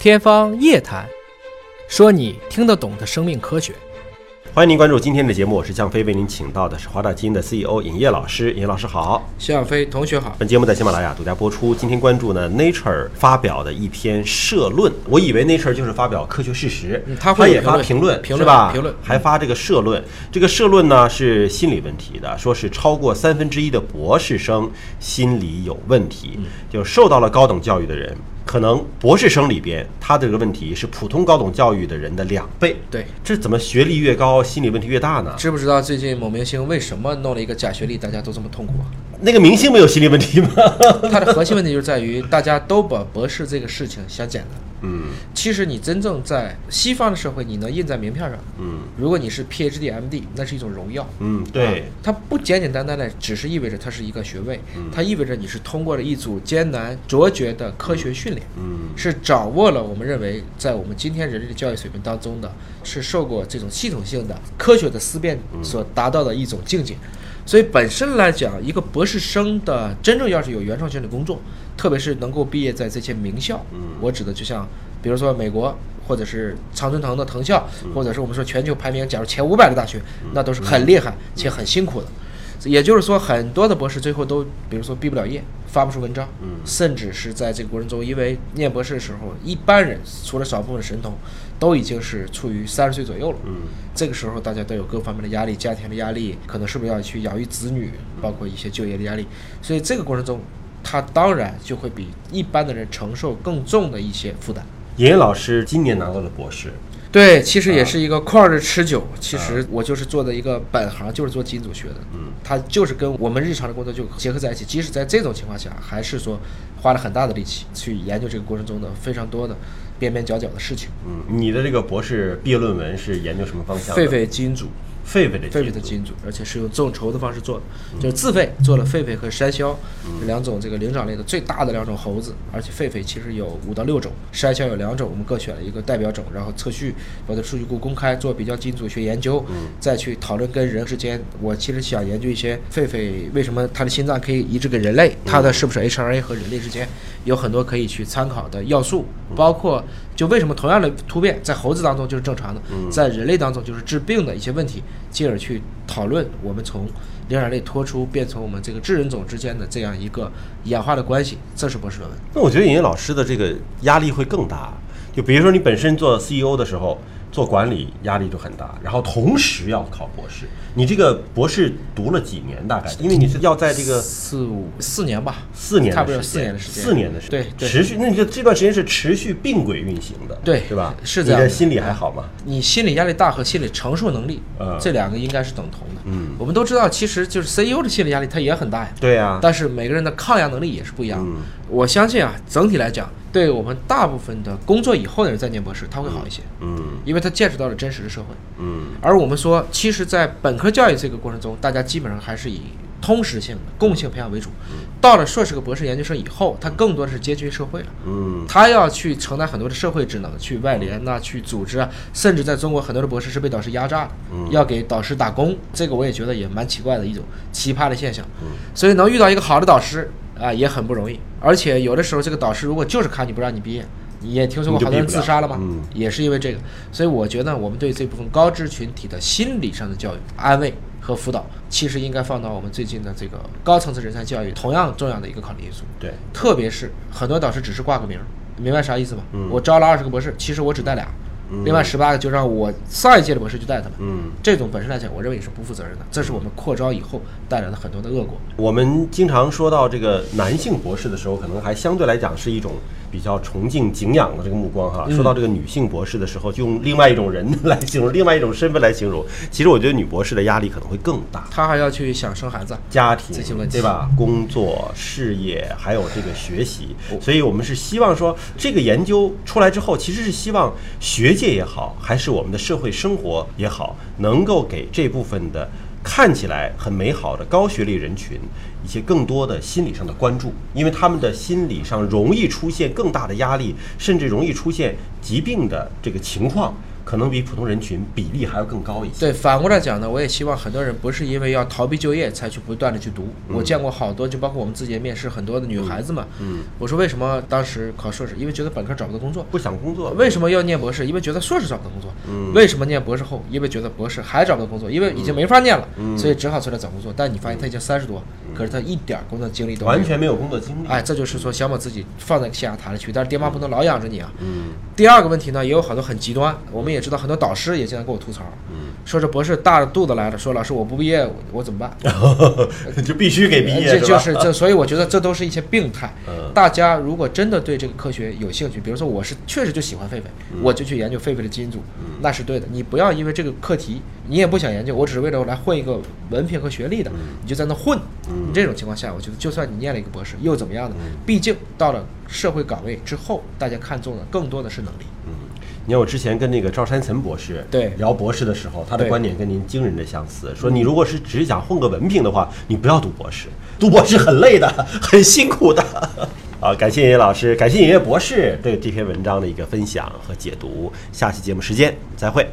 天方夜谭，说你听得懂的生命科学。欢迎您关注今天的节目，我是向飞，为您请到的是华大基因的 CEO 尹烨老师。尹烨老师好，徐小飞同学好。本节目在喜马拉雅独家播出。今天关注呢 Nature 发表的一篇社论，我以为 Nature 就是发表科学事实，嗯它会也发评论，评论是吧？评论还发这个社论。这个社论呢是心理问题的，说是超过三分之一的博士生心理有问题，嗯就受到了高等教育的人。可能博士生里边，他的这个问题是普通高等教育的人的两倍。对，这怎么学历越高，心理问题越大呢？知不知道最近某明星为什么弄了一个假学历，大家都这么痛苦啊？那个明星没有心理问题吗？他的核心问题就在于大家都把博士这个事情想简单。嗯。其实你真正在西方的社会，你能印在名片上。嗯。如果你是 PhD、MD，那是一种荣耀。嗯，对。啊，它不简简单单的只是意味着它是一个学位，它意味着你是通过了一组艰难卓绝的科学训练，嗯。是掌握了我们认为在我们今天人类的教育水平当中的，是受过这种系统性的科学的思辨所达到的一种境界。所以本身来讲，一个博士生的真正要是有原创性的工作，特别是能够毕业在这些名校，我指的就像比如说美国。或者是常春藤的藤校，或者是我们说全球排名，假如前五百的大学，那都是很厉害且很辛苦的。也就是说，很多的博士最后都，比如说毕不了业，发不出文章，甚至是在这个过程中，因为念博士的时候，一般人除了少部分神童，都已经是处于三十岁左右了。这个时候，大家都有各方面的压力，家庭的压力，可能是不是要去养育子女，包括一些就业的压力。所以这个过程中，他当然就会比一般的人承受更重的一些负担。严老师今年拿到了博士，对，其实也是一个旷日持久。其实我就是做的一个本行，就是做基因组学的。嗯，他就是跟我们日常的工作就结合在一起。即使在这种情况下，还是说花了很大的力气去研究这个过程中的非常多的边边角角的事情。嗯，你的这个博士毕业论文是研究什么方向？狒狒基因组，狒狒的狒狒的基因组，而且是用众筹的方式做的，就是自费做了狒狒和山魈这两种这个灵长类的最大的两种猴子，而且狒狒其实有五到六种，山魈有两种，我们各选了一个代表种，然后测序，把它数据库公开，做比较基因组学研究，再去讨论跟人之间。我其实想研究一些狒狒为什么它的心脏可以移植给人类，它的是不是 HRA 和人类之间有很多可以去参考的要素，包括就为什么同样的突变在猴子当中就是正常的，在人类当中就是治病的一些问题，进而去讨论我们从灵长类脱出变成我们这个智人种之间的这样一个演化的关系，这是博士论文。那我觉得尹老师的这个压力会更大。就比如说你本身做 CEO 的时候，做管理压力就很大，然后同时要考博士。你这个博士读了几年？大概因为你是要在这个四五四年吧，四年差不多四年的时间，四年的时间，对对持续。那你这这段时间是持续并轨运行的，对对吧？是这样的你的心理还好吗？你心理压力大和心理承受能力，嗯这两个应该是等同的。嗯，我们都知道，其实就是 CEO 的心理压力他也很大呀，对呀、但是每个人的抗压能力也是不一样的。嗯我相信啊，整体来讲，对我们大部分的工作以后的人在念博士，他会好一些，嗯因为他见识到了真实的社会。嗯而我们说，其实，在本科教育这个过程中，大家基本上还是以通识性的、共性培养为主。到了硕士和博士研究生以后，他更多的是接近于社会了。嗯他要去承担很多的社会职能，去外联呐、去组织啊，甚至在中国很多的博士是被导师压榨的，要给导师打工，这个我也觉得也蛮奇怪的一种奇葩的现象。所以能遇到一个好的导师啊，也很不容易。而且有的时候，这个导师如果就是卡你不让你毕业，你也听说过好多人自杀了吗？嗯也是因为这个。所以我觉得我们对这部分高知群体的心理上的教育、安慰和辅导，其实应该放到我们最近的这个高层次人才教育同样重要的一个考虑因素。对，特别是很多导师只是挂个名儿，明白啥意思吗？嗯我招了二十个博士，其实我只带俩，另外十八个就让我上一届的博士去带他们。嗯。这种本身来讲，我认为也是不负责任的，这是我们扩招以后带来的很多的恶果。我们经常说到这个男性博士的时候，可能还相对来讲是一种比较崇敬、敬仰的这个目光哈。说到这个女性博士的时候，就用另外一种人来形容，另外一种身份来形容。其实我觉得女博士的压力可能会更大，她还要去想生孩子，家庭这些问题对吧？工作、事业，还有这个学习，所以我们是希望说，这个研究出来之后，其实是希望学界也好，还是我们的社会生活也好，能够给这部分的。看起来很美好的高学历人群一些更多的心理上的关注，因为他们的心理上容易出现更大的压力，甚至容易出现疾病的这个情况，可能比普通人群比例还要更高一些。对，反过来讲呢，我也希望很多人不是因为要逃避就业才去不断的去读。我见过好多，就包括我们自己也面试很多的女孩子嘛。嗯，我说为什么当时考硕士？因为觉得本科找不到工作。不想工作，为什么要念博士？因为觉得硕士找不到工作。嗯为什么念博士后？因为觉得博士还找不到工作，因为已经没法念了，嗯所以只好出来找工作。但你发现他已经三十多，可是他一点工作经历都没有完全没有工作经历？哎，这就是说想把自己放在象牙塔里去，但是爹妈不能老养着你啊。嗯第二个问题呢，也有好多很极端，我们也知道很多导师也经常跟我吐槽，嗯，说这博士大着肚子来了，说老师我不毕业我我怎么办？就必须给毕业，这就是这，所以我觉得这都是一些病态。嗯 大家如果真的对这个科学有兴趣，比如说我是确实就喜欢狒狒，嗯我就去研究狒狒的基因组，那是对的。你不要因为这个课题，你也不想研究，我只是为了来混一个文凭和学历的，你就在那混。嗯你这种情况下，我觉得就算你念了一个博士，又怎么样呢？嗯毕竟到了社会岗位之后，大家看重的更多的是能力。你看，我之前跟那个赵山岑博士对聊博士的时候，他的观点跟您惊人的相似，说你如果是只想混个文凭的话，你不要读博士，读博士很累的，很辛苦的。好，感谢尹烨老师，感谢尹烨博士对这篇文章的一个分享和解读。下期节目时间再会。